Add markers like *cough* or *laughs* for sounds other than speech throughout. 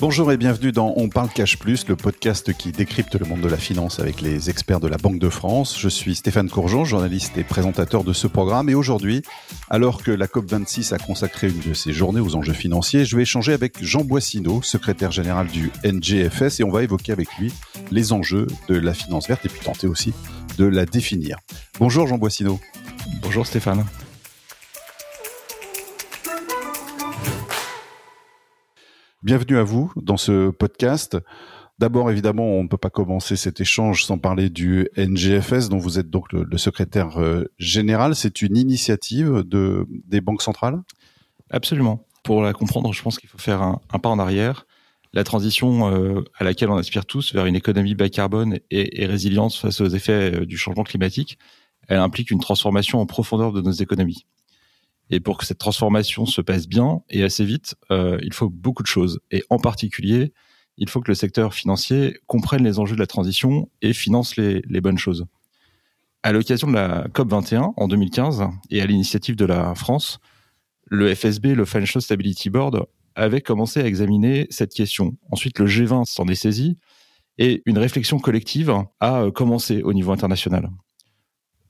Bonjour et bienvenue dans On parle cash plus, le podcast qui décrypte le monde de la finance avec les experts de la Banque de France. Je suis Stéphane Courgeon, journaliste et présentateur de ce programme et aujourd'hui, alors que la COP26 a consacré une de ses journées aux enjeux financiers, je vais échanger avec Jean Boissineau, secrétaire général du NGFS et on va évoquer avec lui les enjeux de la finance verte et puis tenter aussi de la définir. Bonjour Jean Boissineau. Bonjour Stéphane. Bienvenue à vous dans ce podcast. D'abord, évidemment, on ne peut pas commencer cet échange sans parler du NGFS, dont vous êtes donc le, secrétaire euh, général. C'est une initiative de, des banques centrales? Absolument. Pour la comprendre, je pense qu'il faut faire un, pas en arrière. La transition euh, à laquelle on aspire tous vers une économie bas carbone et, et résilience face aux effets euh, du changement climatique, elle implique une transformation en profondeur de nos économies. Et pour que cette transformation se passe bien et assez vite, euh, il faut beaucoup de choses. Et en particulier, il faut que le secteur financier comprenne les enjeux de la transition et finance les, les bonnes choses. À l'occasion de la COP 21 en 2015 et à l'initiative de la France, le FSB, le Financial Stability Board, avait commencé à examiner cette question. Ensuite, le G20 s'en est saisi et une réflexion collective a commencé au niveau international.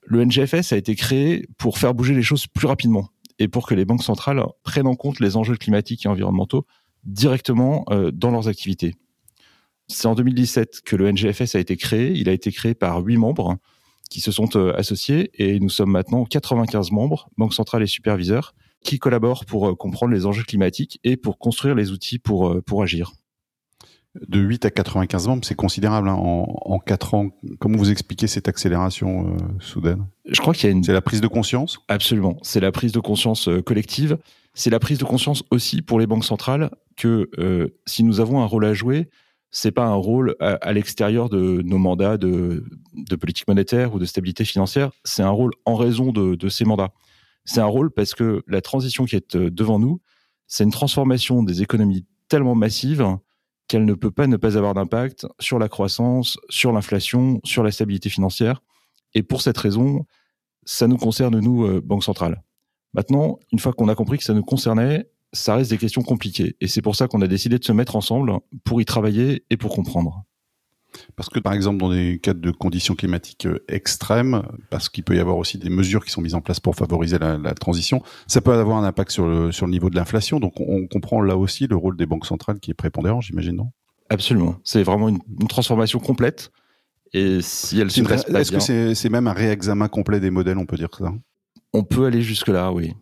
Le NGFS a été créé pour faire bouger les choses plus rapidement et pour que les banques centrales prennent en compte les enjeux climatiques et environnementaux directement euh, dans leurs activités. C'est en 2017 que le NGFS a été créé. Il a été créé par huit membres qui se sont euh, associés et nous sommes maintenant 95 membres, banques centrales et superviseurs, qui collaborent pour euh, comprendre les enjeux climatiques et pour construire les outils pour, pour agir de 8 à 95 membres, c'est considérable hein, en, en 4 ans. Comment vous expliquez cette accélération euh, soudaine Je crois qu'il y a une... C'est la prise de conscience? Absolument, c'est la prise de conscience euh, collective. C'est la prise de conscience aussi pour les banques centrales que euh, si nous avons un rôle à jouer, c'est pas un rôle à, l'extérieur de nos mandats de, de, politique monétaire ou de stabilité financière, c'est un rôle en raison de, de ces mandats. C'est un rôle parce que la transition qui est devant nous, c'est une transformation des économies tellement massive qu'elle ne peut pas ne pas avoir d'impact sur la croissance, sur l'inflation, sur la stabilité financière. Et pour cette raison, ça nous concerne, nous, euh, Banque centrale. Maintenant, une fois qu'on a compris que ça nous concernait, ça reste des questions compliquées. Et c'est pour ça qu'on a décidé de se mettre ensemble pour y travailler et pour comprendre. Parce que par exemple dans des cas de conditions climatiques euh, extrêmes, parce qu'il peut y avoir aussi des mesures qui sont mises en place pour favoriser la, la transition, ça peut avoir un impact sur le, sur le niveau de l'inflation. Donc on, comprend là aussi le rôle des banques centrales qui est prépondérant, j'imagine, non? Absolument. C'est vraiment une, une, transformation complète. Et si elle se passe pas Est-ce que c'est même un réexamen complet des modèles, on peut dire ça? On peut aller jusque-là, oui.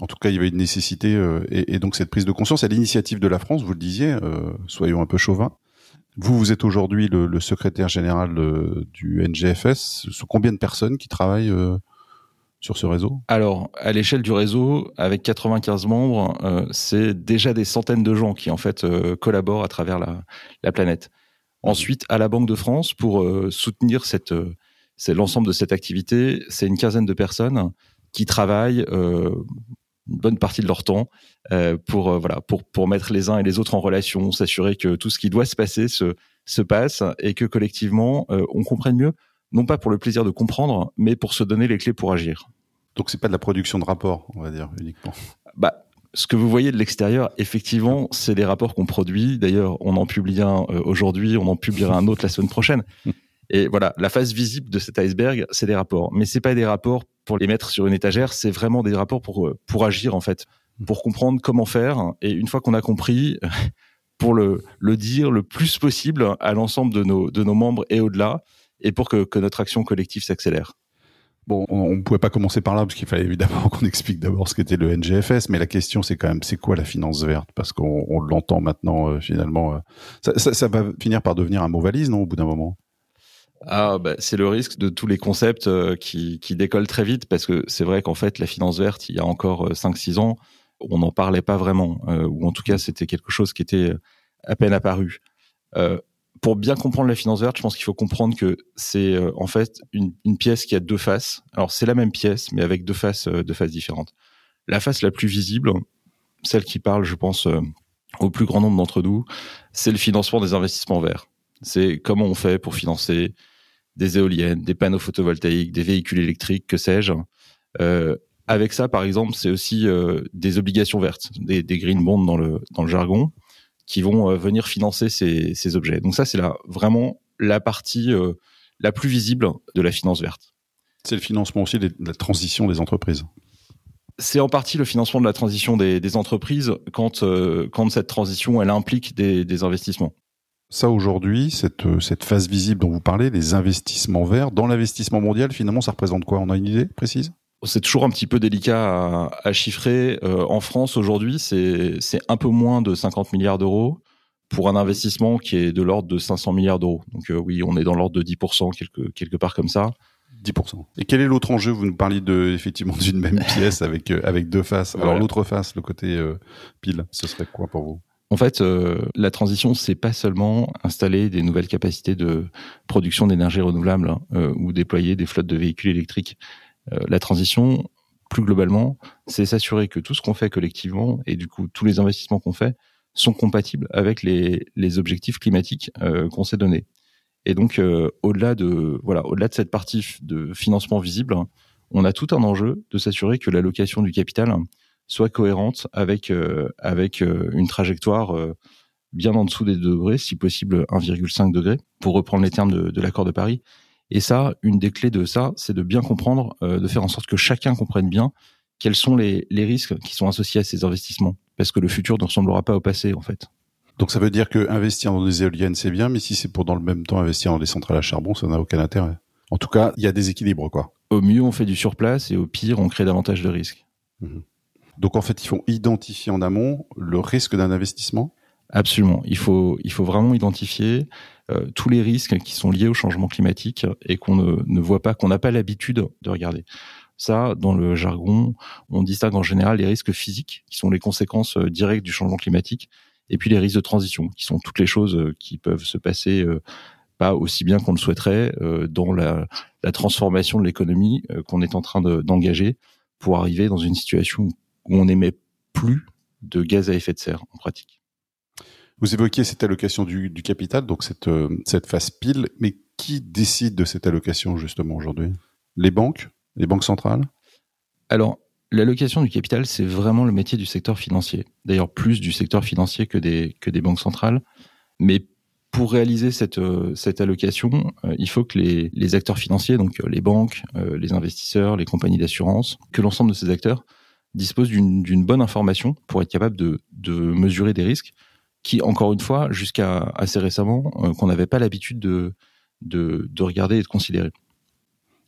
En tout cas, il y avait une nécessité euh, et, et, donc cette prise de conscience à l'initiative de la France, vous le disiez, euh, soyons un peu chauvins, vous, vous êtes aujourd'hui le, secrétaire général euh, du NGFS. Ce combien de personnes qui travaillent euh, sur ce réseau? Alors, à l'échelle du réseau, avec 95 membres, euh, c'est déjà des centaines de gens qui en fait collaborent à travers la, la, planète. Ensuite, à la Banque de France, pour soutenir cette, c'est l'ensemble de cette activité, c'est une quinzaine de personnes qui travaillent une bonne partie de leur temps euh, pour euh, voilà pour pour mettre les uns et les autres en relation, s'assurer que tout ce qui doit se passer se se passe et que collectivement euh, on comprenne mieux, non pas pour le plaisir de comprendre, mais pour se donner les clés pour agir. Donc c'est pas de la production de rapports, on va dire uniquement. Bah ce que vous voyez de l'extérieur, effectivement, c'est des rapports qu'on produit. D'ailleurs, on en publie un aujourd'hui, on en publiera un autre la semaine prochaine. *laughs* Et voilà, la face visible de cet iceberg, c'est des rapports. Mais c'est pas des rapports pour les mettre sur une étagère, c'est vraiment des rapports pour euh, pour agir en fait, pour comprendre comment faire. Et une fois qu'on a compris, *laughs* pour le le dire le plus possible à l'ensemble de nos de nos membres et au-delà, et pour que que notre action collective s'accélère. Bon, on ne pouvait pas commencer par là parce qu'il fallait évidemment *laughs* qu'on explique d'abord ce qu'était le NGFS, mais la question c'est quand même c'est quoi la finance verte? Parce qu'on on, l'entend maintenant euh, finalement. Euh, ça, ça, ça, va finir par devenir un mot valise, non, au bout d'un moment? Ah, bah, c'est le risque de tous les concepts euh, qui, qui décollent très vite parce que c'est vrai qu'en fait, la finance verte, il y a encore 5-6 euh, ans, on n'en parlait pas vraiment, euh, ou en tout cas, c'était quelque chose qui était à peine apparu. pour bien comprendre la finance verte, je pense qu'il faut comprendre que c'est en fait une, une, pièce qui a deux faces. Alors, c'est la même pièce, mais avec deux faces, deux faces différentes. La face la plus visible, celle qui parle, je pense, au plus grand nombre d'entre nous, c'est le financement des investissements verts. C'est comment on fait pour financer des éoliennes, des panneaux photovoltaïques, des véhicules électriques, que sais-je. Euh, Avec ça, par exemple, c'est aussi euh, des obligations vertes, des, des, green bonds dans le, dans le jargon, qui vont euh, venir financer ces, ces, objets. Donc ça, c'est là vraiment la partie la plus visible de la finance verte. C'est le financement aussi de la transition des entreprises. C'est en partie le financement de la transition des, des entreprises quand, quand cette transition, elle implique des, des investissements. Ça aujourd'hui, cette, cette phase visible dont vous parlez, les investissements verts, dans l'investissement mondial, finalement, ça représente quoi? On a une idée précise? C'est toujours un petit peu délicat à, chiffrer. Euh, en France, aujourd'hui, c'est un peu moins de 50 milliards d'euros pour un investissement qui est de l'ordre de 500 milliards d'euros. Donc euh, oui, on est dans l'ordre de 10%, quelque, quelque part comme ça. 10%. Et quel est l'autre enjeu? Vous nous parliez de, effectivement d'une même *laughs* pièce avec, euh, avec deux faces. Alors l'autre face, le côté pile, ce serait quoi pour vous? En fait, la transition, c'est pas seulement installer des nouvelles capacités de production d'énergie renouvelable hein, ou déployer des flottes de véhicules électriques. Euh, la transition, plus globalement, c'est s'assurer que tout ce qu'on fait collectivement et du coup tous les investissements qu'on fait sont compatibles avec les, les objectifs climatiques euh, qu'on s'est donnés. Et donc euh, au-delà de voilà, au-delà de cette partie de financement visible, on a tout un enjeu de s'assurer que l'allocation du capital soit cohérente avec avec une trajectoire bien en dessous des 2 degrés, si possible 1,5 degré, pour reprendre les termes de, de l'accord de Paris, et ça, une des clés de ça, c'est de bien comprendre, euh, de faire en sorte que chacun comprenne bien quels sont les, les, risques qui sont associés à ces investissements. Parce que le futur ne ressemblera pas au passé, en fait. Donc ça veut dire que investir dans des éoliennes, c'est bien, mais si c'est pour dans le même temps investir dans des centrales à charbon, ça n'a aucun intérêt. En tout cas, il y a des équilibres, quoi. Au mieux, on fait du surplace et au pire, on crée davantage de risques. Mmh. Donc en fait, il faut identifier en amont le risque d'un investissement Absolument. Il faut, il faut vraiment identifier euh, tous les risques qui sont liés au changement climatique et qu'on ne, ne voit pas, qu'on n'a pas l'habitude de regarder. Ça, dans le jargon, on distingue en général les risques physiques, qui sont les conséquences euh, directes du changement climatique, et puis les risques de transition, qui sont toutes les choses euh, qui peuvent se passer pas aussi bien qu'on le souhaiterait dans la, transformation de l'économie qu'on est en train d'engager pour arriver dans une situation où on n'émet plus de gaz à effet de serre en pratique. Vous évoquiez cette allocation du, du capital, donc cette, euh, cette phase pile, mais qui décide de cette allocation justement aujourd'hui? Les banques? Les banques centrales? Alors, l'allocation du capital, c'est vraiment le métier du secteur financier. D'ailleurs, plus du secteur financier que des, que des banques centrales. Mais pour réaliser cette, euh, cette allocation, euh, il faut que les, les, acteurs financiers, donc les banques, les investisseurs, les compagnies d'assurance, que l'ensemble de ces acteurs disposent d'une bonne information pour être capable de, de mesurer des risques qui, encore une fois, jusqu'à assez récemment, euh, qu'on n'avait pas l'habitude de, de, de, regarder et de considérer.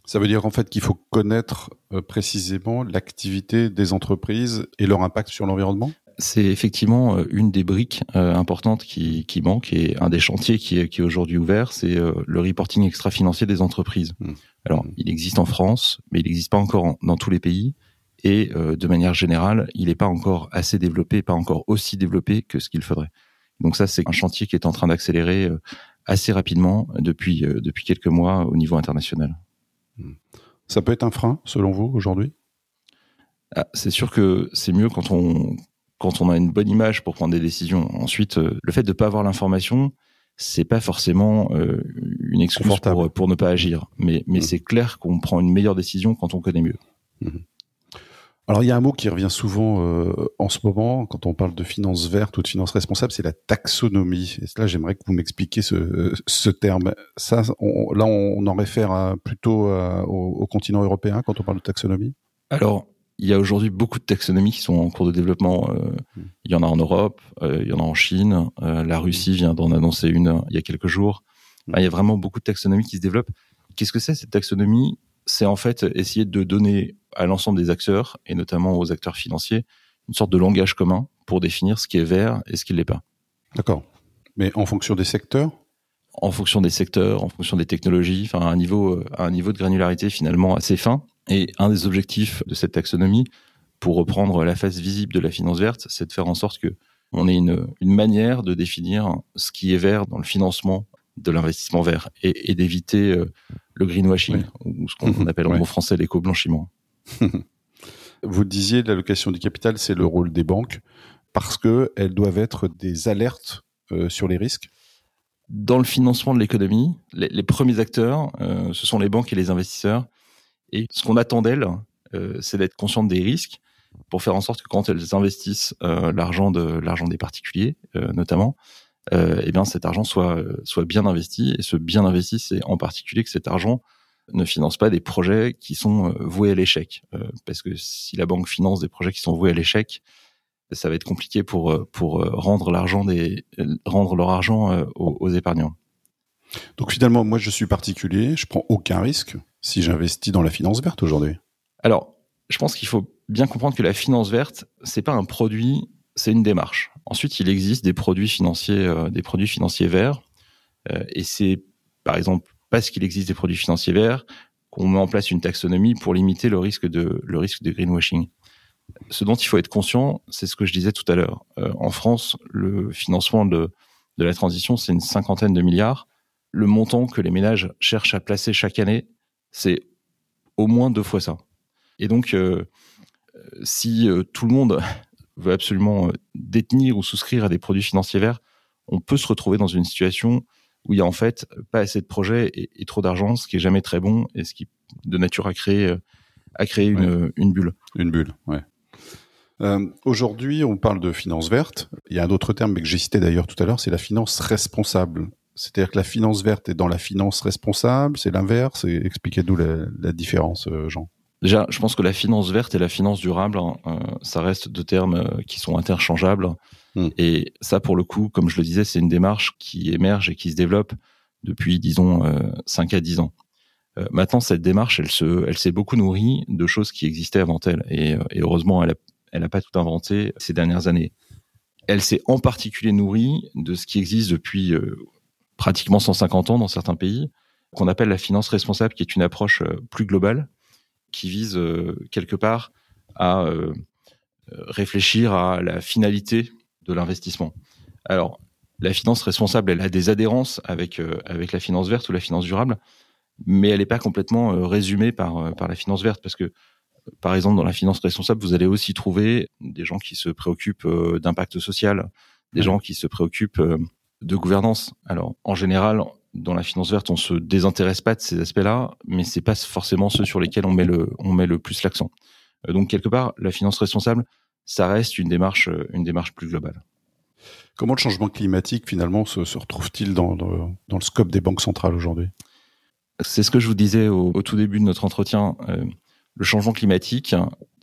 Ça veut dire en fait qu'il faut connaître euh, précisément l'activité des entreprises et leur impact sur l'environnement? C'est effectivement euh, une des briques importantes qui, qui manque et un des chantiers qui est, qui est aujourd'hui ouvert, c'est le reporting extra-financier des entreprises. Mmh. Alors, mmh. il existe en France, mais il n'existe pas encore dans tous les pays. Et de manière générale, il n'est pas encore assez développé, pas encore aussi développé que ce qu'il faudrait. Donc ça, c'est un chantier qui est en train d'accélérer euh, assez rapidement depuis, euh, depuis quelques mois au niveau international. Hmm. Ça peut être un frein, selon vous, aujourd'hui? Ah, C'est sûr que c'est mieux quand on, quand on a une bonne image pour prendre des décisions. Ensuite, euh, le fait de ne pas avoir l'information, c'est pas forcément une excuse pour, pour, ne pas agir. Mais, mais hmm. c'est clair qu'on prend une meilleure décision quand on connaît mieux. Hmm. Alors il y a un mot qui revient souvent euh, en ce moment quand on parle de finance verte ou de finance responsable, c'est la taxonomie. Et là, j'aimerais que vous m'expliquiez ce, ce, terme. Ça, on, là, on en réfère plutôt au, continent européen quand on parle de taxonomie? Alors, il y a aujourd'hui beaucoup de taxonomies qui sont en cours de développement. Euh, hmm. Il y en a en Europe, euh, il y en a en Chine. la Russie vient d'en annoncer une il y a quelques jours. Hmm. il y a vraiment beaucoup de taxonomies qui se développent. Qu'est-ce que c'est cette taxonomie? C'est en fait essayer de donner à l'ensemble des acteurs, et notamment aux acteurs financiers, une sorte de langage commun pour définir ce qui est vert et ce qui ne l'est pas. D'accord. Mais en fonction des secteurs? En fonction des secteurs, en fonction des technologies, enfin à un niveau, à un niveau de granularité finalement assez fin. Et un des objectifs de cette taxonomie, pour reprendre la face visible de la finance verte, c'est de faire en sorte que on ait une, une manière de définir ce qui est vert dans le financement de l'investissement vert et, et d'éviter euh, le greenwashing, ou ce qu'on appelle en mot français l'éco-blanchiment. *laughs* Vous disiez l'allocation du capital, c'est le rôle des banques, parce qu'elles doivent être des alertes euh, sur les risques Dans le financement de l'économie, les, premiers acteurs, euh, ce sont les banques et les investisseurs. Et ce qu'on attend d'elles, c'est d'être consciente des risques pour faire en sorte que quand elles investissent l'argent de l'argent des particuliers, notamment, eh bien cet argent soit soit bien investi. Et ce bien investi, c'est en particulier que cet argent ne finance pas des projets qui sont voués à l'échec. parce que si la banque finance des projets qui sont voués à l'échec, ça va être compliqué pour pour rendre l'argent des rendre leur argent aux, aux épargnants. Donc finalement, moi je suis particulier, je prends aucun risque si j'investis dans la finance verte aujourd'hui. Alors, je pense qu'il faut bien comprendre que la finance verte, c'est pas un produit, c'est une démarche. Ensuite, il existe des produits financiers, euh, des produits financiers verts, euh, et c'est par exemple parce qu'il existe des produits financiers verts qu'on met en place une taxonomie pour limiter le risque de le risque de greenwashing. Ce dont il faut être conscient, c'est ce que je disais tout à l'heure. Euh, en France, le financement de, de la transition, c'est une cinquantaine de milliards le montant que les ménages cherchent à placer chaque année, c'est au moins deux fois ça. Et donc, euh, si euh, tout le monde *laughs* veut absolument détenir ou souscrire à des produits financiers verts, on peut se retrouver dans une situation où il y a en fait pas assez de projets et, trop d'argent, ce qui est jamais très bon et ce qui de nature à créer à créer une, une bulle. Une bulle, ouais. Aujourd'hui, on parle de finance verte. Il y a un autre terme que j'ai cité d'ailleurs tout à l'heure, c'est la finance responsable. C'est-à-dire que la finance verte est dans la finance responsable, c'est l'inverse. Expliquez-nous la, différence, euh, Jean. Déjà, je pense que la finance verte et la finance durable, hein, euh, ça reste deux termes euh, qui sont interchangeables. Hmm. Et ça, pour le coup, comme je le disais, c'est une démarche qui émerge et qui se développe depuis, disons, 5 à 10 ans. maintenant, cette démarche, elle se, elle s'est beaucoup nourrie de choses qui existaient avant elle. Et, heureusement, elle n'a pas tout inventé ces dernières années. Elle s'est en particulier nourrie de ce qui existe depuis pratiquement 150 ans dans certains pays, qu'on appelle la finance responsable, qui est une approche euh, plus globale, qui vise euh, quelque part à euh, réfléchir à la finalité de l'investissement. Alors, la finance responsable, elle a des adhérences avec avec la finance verte ou la finance durable, mais elle n'est pas complètement résumée par par la finance verte parce que par exemple dans la finance responsable, vous allez aussi trouver des gens qui se préoccupent d'impact social, des gens qui se préoccupent de gouvernance. Alors, en général, dans la finance verte, on se désintéresse pas de ces aspects-là, mais c'est pas forcément ceux sur lesquels on met le, on met le plus l'accent. Euh, donc, quelque part, la finance responsable, ça reste une démarche, euh, une démarche plus globale. Comment le changement climatique, finalement, se, retrouve-t-il dans, dans, le scope des banques centrales aujourd'hui? C'est ce que je vous disais au, tout début de notre entretien. Euh, le changement climatique,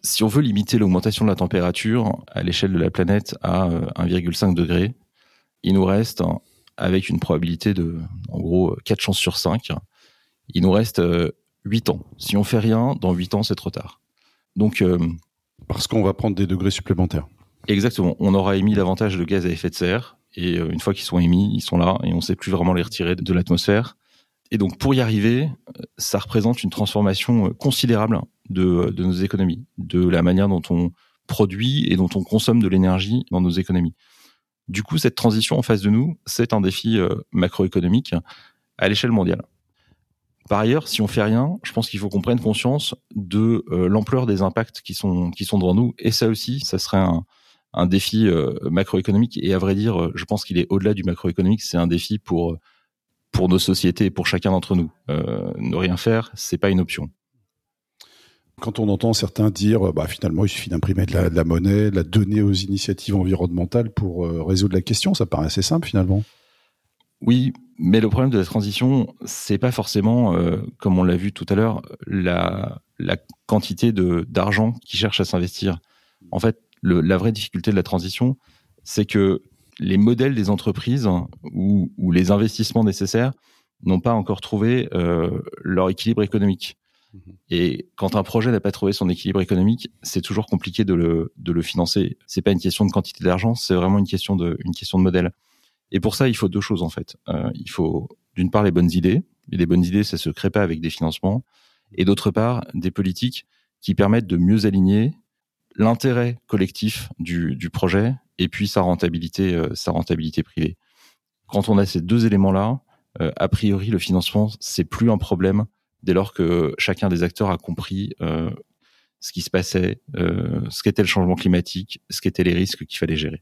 si on veut limiter l'augmentation de la température à l'échelle de la planète à 1,5 degré, il nous reste, avec une probabilité de, en gros, 4 chances sur 5, il nous reste 8 euh, ans. Si on fait rien, dans 8 ans, c'est trop tard. Donc, euh, Parce qu'on va prendre des degrés supplémentaires. Exactement. On aura émis davantage de gaz à effet de serre. Et euh, une fois qu'ils sont émis, ils sont là et on ne sait plus vraiment les retirer de l'atmosphère. Et donc, pour y arriver, ça représente une transformation considérable de, de nos économies, de la manière dont on produit et dont on consomme de l'énergie dans nos économies. Du coup, cette transition en face de nous, c'est un défi euh, macroéconomique à l'échelle mondiale. Par ailleurs, si on fait rien, je pense qu'il faut qu'on prenne conscience de euh, l'ampleur des impacts qui sont qui sont devant nous. Et ça aussi, ça serait un, un défi euh, macroéconomique. Et à vrai dire, je pense qu'il est au-delà du macroéconomique. C'est un défi pour pour nos sociétés, pour chacun d'entre nous. ne rien faire, c'est pas une option. Quand on entend certains dire, bah, finalement, il suffit d'imprimer de la, monnaie, de la donner aux initiatives environnementales pour euh, résoudre la question, ça paraît assez simple finalement. Oui, mais le problème de la transition, c'est pas forcément, euh, comme on l'a vu tout à l'heure, la, la quantité d'argent qui cherche à s'investir. En fait, le, la vraie difficulté de la transition, c'est que les modèles des entreprises ou, ou les investissements nécessaires n'ont pas encore trouvé euh, leur équilibre économique. Mhm. Et quand un projet n'a pas trouvé son équilibre économique, c'est toujours compliqué de le, de le financer. C'est pas une question de quantité d'argent, c'est vraiment une question de, une question de modèle. Et pour ça, il faut deux choses en fait. Euh, il faut d'une part les bonnes idées, et les bonnes idées, ça se crée pas avec des financements, et d'autre part des politiques qui permettent de mieux aligner l'intérêt collectif du, projet et puis sa rentabilité, euh, sa rentabilité privée. Quand on a ces deux éléments-là, euh, a priori, le financement, c'est plus un problème dès lors que chacun des acteurs a compris ce qui se passait, ce qu'était le changement climatique, ce qu'étaient les risques qu'il fallait gérer.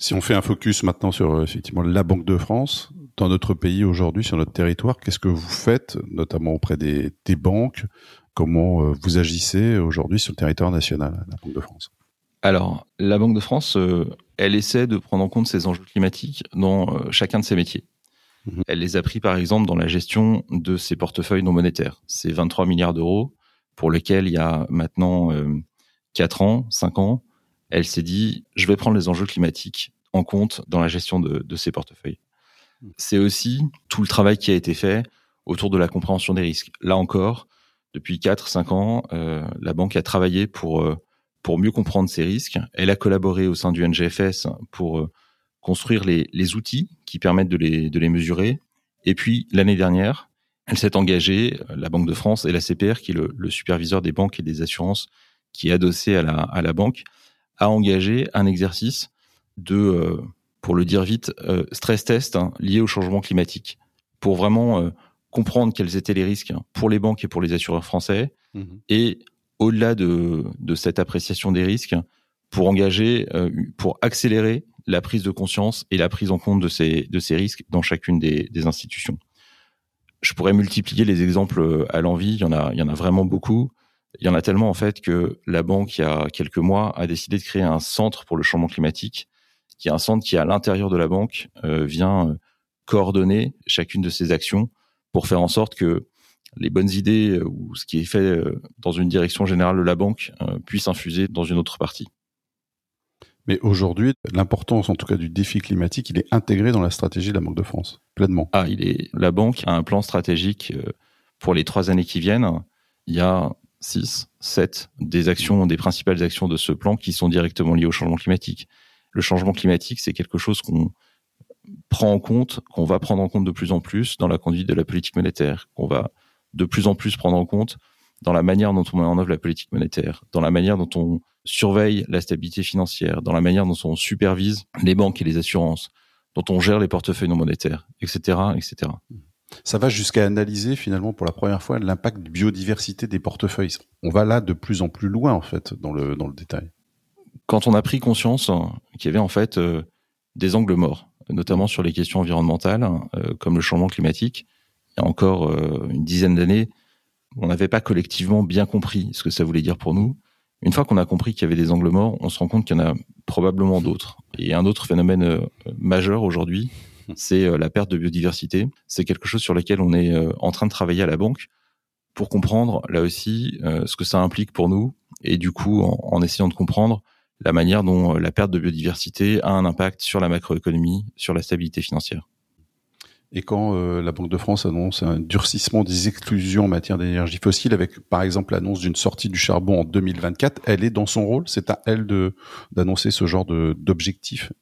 Si on fait un focus maintenant sur euh, effectivement la Banque de France, dans notre pays aujourd'hui, sur notre territoire, qu'est-ce que vous faites, notamment auprès des, des banques, Comment euh, vous agissez aujourd'hui sur le territoire national, la Banque de France? Alors, la Banque de France, euh, elle essaie de prendre en compte ces enjeux climatiques dans euh, chacun de ses métiers. Mhm. Elle les a pris par exemple dans la gestion de ses portefeuilles non monétaires. C'est 23 milliards d'euros pour lesquels il y a maintenant 4 ans, 5 ans, elle s'est dit, je vais prendre les enjeux climatiques en compte dans la gestion de, de ces portefeuilles. Mhm. C'est aussi tout le travail qui a été fait autour de la compréhension des risques. Là encore, depuis 4-5 ans, euh, la banque a travaillé pour, euh, pour mieux comprendre ces risques. Elle a collaboré au sein du NGFS pour euh, construire les, les outils qui permettent de les, de les mesurer. Et puis, l'année dernière, elle s'est engagée, la Banque de France et la CPR, qui est le, le, superviseur des banques et des assurances qui est adossé à la, à la banque, a engagé un exercice de, pour le dire vite, stress test hein, lié au changement climatique, pour vraiment comprendre quels étaient les risques pour les banques et pour les assureurs français, mhm. et au-delà de, de, cette appréciation des risques, pour engager, euh, pour accélérer la prise de conscience et la prise en compte de ces, de ces risques dans chacune des, des institutions. Je pourrais multiplier les exemples euh, à l'envie, il y en a, il y en a vraiment beaucoup. Il y en a tellement en fait que la banque, il y a quelques mois, a décidé de créer un centre pour le changement climatique, qui est un centre qui, à l'intérieur de la banque, euh, vient coordonner chacune de ces actions pour faire en sorte que les bonnes idées euh, ou ce qui est fait euh, dans une direction générale de la banque euh, puisse infuser dans une autre partie. Mais aujourd'hui, l'importance, en tout cas, du défi climatique, il est intégré dans la stratégie de la Banque de France, pleinement. Ah, il est. La banque a un plan stratégique pour les trois années qui viennent. Il y a six, sept des actions, des principales actions de ce plan qui sont directement liées au changement climatique. Le changement climatique, c'est quelque chose qu'on prend en compte, qu'on va prendre en compte de plus en plus dans la conduite de la politique monétaire, qu'on va de plus en plus prendre en compte dans la manière dont on met en œuvre la politique monétaire, dans la manière dont on surveille la stabilité financière, dans la manière dont on supervise les banques et les assurances, dont on gère les portefeuilles non monétaires, etc., etc. Ça va jusqu'à analyser finalement pour la première fois l'impact de biodiversité des portefeuilles. On va là de plus en plus loin en fait dans le dans le détail. Quand on a pris conscience qu'il y avait en fait euh, des angles morts notamment sur les questions environnementales, euh, comme le changement climatique. Il y a encore euh, une dizaine d'années, on n'avait pas collectivement bien compris ce que ça voulait dire pour nous. Une fois qu'on a compris qu'il y avait des angles morts, on se rend compte qu'il y en a probablement d'autres. Et un autre phénomène majeur aujourd'hui, c'est la perte de biodiversité. C'est quelque chose sur lequel on est en train de travailler à la banque pour comprendre là aussi ce que ça implique pour nous et du coup en essayant de comprendre la manière dont euh, la perte de biodiversité a un impact sur la macroéconomie, sur la stabilité financière. Et quand euh, la Banque de France annonce un durcissement des exclusions en matière d'énergie fossile, avec par exemple l'annonce d'une sortie du charbon en 2024, elle est dans son rôle? C'est à elle d'annoncer ce genre d'objectif?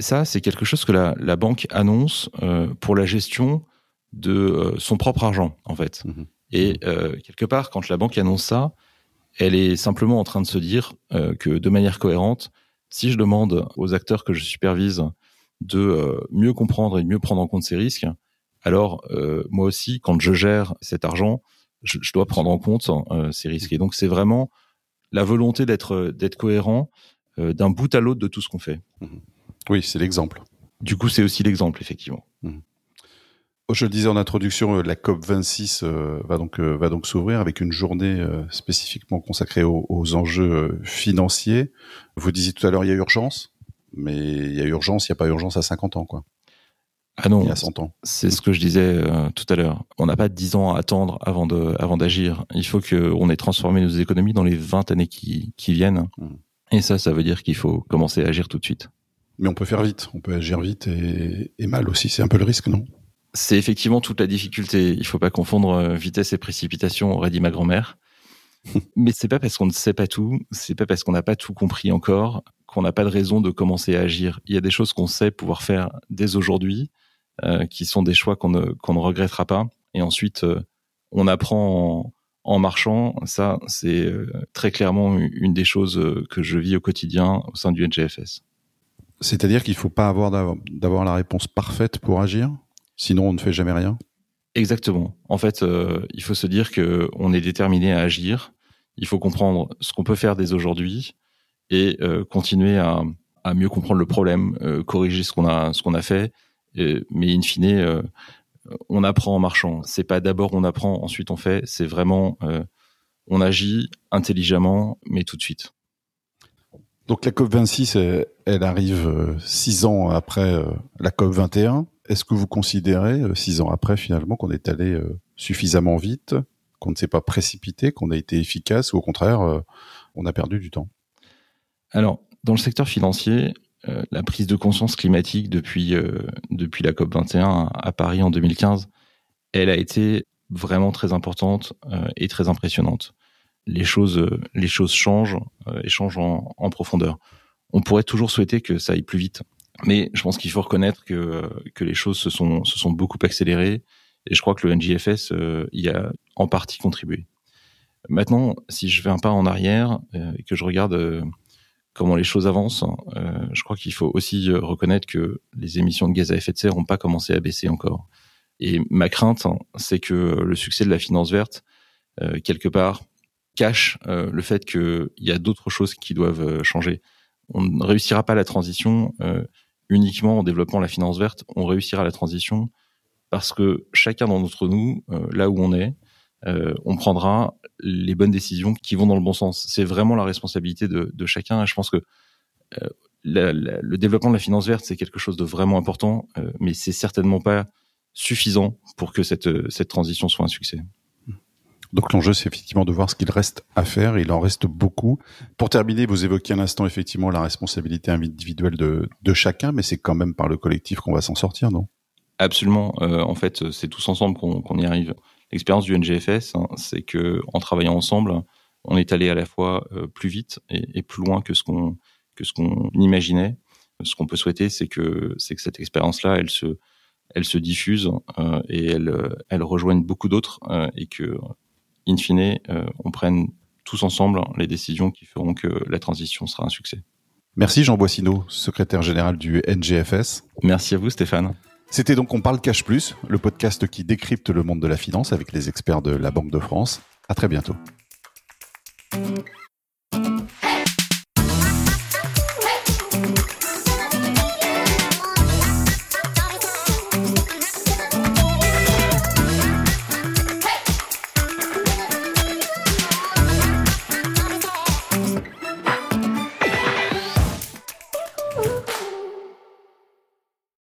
Ça, c'est quelque chose que la, la banque annonce euh, pour la gestion de son propre argent, en fait. Mmh Et quelque part, quand la banque annonce ça, elle est simplement en train de se dire euh, que de manière cohérente, si je demande aux acteurs que je supervise de euh, mieux comprendre et de mieux prendre en compte ces risques, alors euh, moi aussi, quand je gère cet argent, je, dois prendre en compte ces risques. Et donc c'est vraiment la volonté d'être d'être cohérent d'un bout à l'autre de tout ce qu'on fait. Mmh. Oui, c'est l'exemple. Du coup, c'est aussi l'exemple, effectivement. Mmh. Je le disais en introduction, euh, la COP 26 euh, va donc euh, va donc s'ouvrir avec une journée spécifiquement consacrée aux, enjeux financiers. Vous disiez tout à l'heure il y a urgence, mais il y a urgence, il n'y a pas urgence à 50 ans quoi. Ah non, il y a 100 ans. C'est ce que je disais tout à l'heure. On n'a pas 10 ans à attendre avant de avant d'agir. Il faut qu'on ait transformé nos économies dans les 20 années qui, qui viennent. Mmh. Et ça, ça veut dire qu'il faut commencer à agir tout de suite. Mais on peut faire vite, on peut agir vite et, et mal aussi. C'est un peu le risque, non? C'est effectivement toute la difficulté. Il faut pas confondre euh, vitesse et précipitation, aurait dit ma grand-mère. *laughs* Mais c'est pas parce qu'on ne sait pas tout, c'est pas parce qu'on n'a pas tout compris encore qu'on n'a pas de raison de commencer à agir. Il y a des choses qu'on sait pouvoir faire dès aujourd'hui, euh, qui sont des choix qu'on ne, qu'on ne regrettera pas. Et ensuite, euh, on apprend en, marchant. Ça, c'est très clairement une des choses que je vis au quotidien au sein du NGFS. C'est-à-dire qu'il faut pas avoir d'avoir la réponse parfaite pour agir Sinon, on ne fait jamais rien? Exactement. En fait, euh, il faut se dire que on est déterminé à agir. Il faut comprendre ce qu'on peut faire dès aujourd'hui et euh, continuer à, mieux comprendre le problème, euh, corriger ce qu'on a qu'on a fait. mais in fine, on apprend en marchant. C'est pas d'abord on apprend, ensuite on fait. C'est vraiment on agit intelligemment, mais tout de suite. Donc la COP26, elle, arrive euh, six ans après euh, la COP21. Est-ce que vous considérez, euh, six ans après finalement, qu'on est allé suffisamment vite, qu'on ne s'est pas précipité, qu'on a été efficace, ou au contraire, on a perdu du temps? Alors, dans le secteur financier, la prise de conscience climatique depuis, depuis la COP21 à Paris en 2015, elle a été vraiment très importante et très impressionnante les choses, euh, les choses changent euh, et changent en, profondeur. On pourrait toujours souhaiter que ça aille plus vite, mais je pense qu'il faut reconnaître que, euh, que les choses se sont, se sont beaucoup accélérées et je crois que le NGFS y a en partie contribué. Maintenant, si je fais un pas en arrière et que je regarde comment les choses avancent, je crois qu'il faut aussi reconnaître que les émissions de gaz à effet de serre n'ont pas commencé à baisser encore. Et ma crainte, c'est que le succès de la finance verte, quelque part, cache euh, le fait qu'il y a d'autres choses qui doivent euh, changer. On ne réussira pas la transition euh, uniquement en développant la finance verte. On réussira la transition parce que chacun d'entre nous, là où on est, on prendra les bonnes décisions qui vont dans le bon sens. C'est vraiment la responsabilité de, chacun. je pense que le développement de la finance verte, c'est quelque chose de vraiment important, mais c'est certainement pas suffisant pour que cette, cette transition soit un succès. Donc l'enjeu, c'est effectivement de voir ce qu'il reste à faire. Il en reste beaucoup. Pour terminer, vous évoquiez un instant effectivement la responsabilité individuelle de, chacun, mais c'est quand même par le collectif qu'on va s'en sortir, non? Absolument. Euh, en fait, c'est tous ensemble qu'on y arrive. L'expérience du NGFS, hein, c'est que en travaillant ensemble, on est allé à la fois euh, plus vite et, plus loin que ce qu'on que ce qu'on imaginait. Ce qu'on peut souhaiter, c'est que c'est que cette expérience-là, elle se elle se diffuse euh, et elle elle rejoigne beaucoup d'autres et que in fine, euh, on prenne tous ensemble les décisions qui feront que la transition sera un succès. Merci Jean Boissineau, secrétaire général du NGFS. Merci à vous Stéphane. C'était donc On parle Cash Plus, le podcast qui décrypte le monde de la finance avec les experts de la Banque de France. À très bientôt.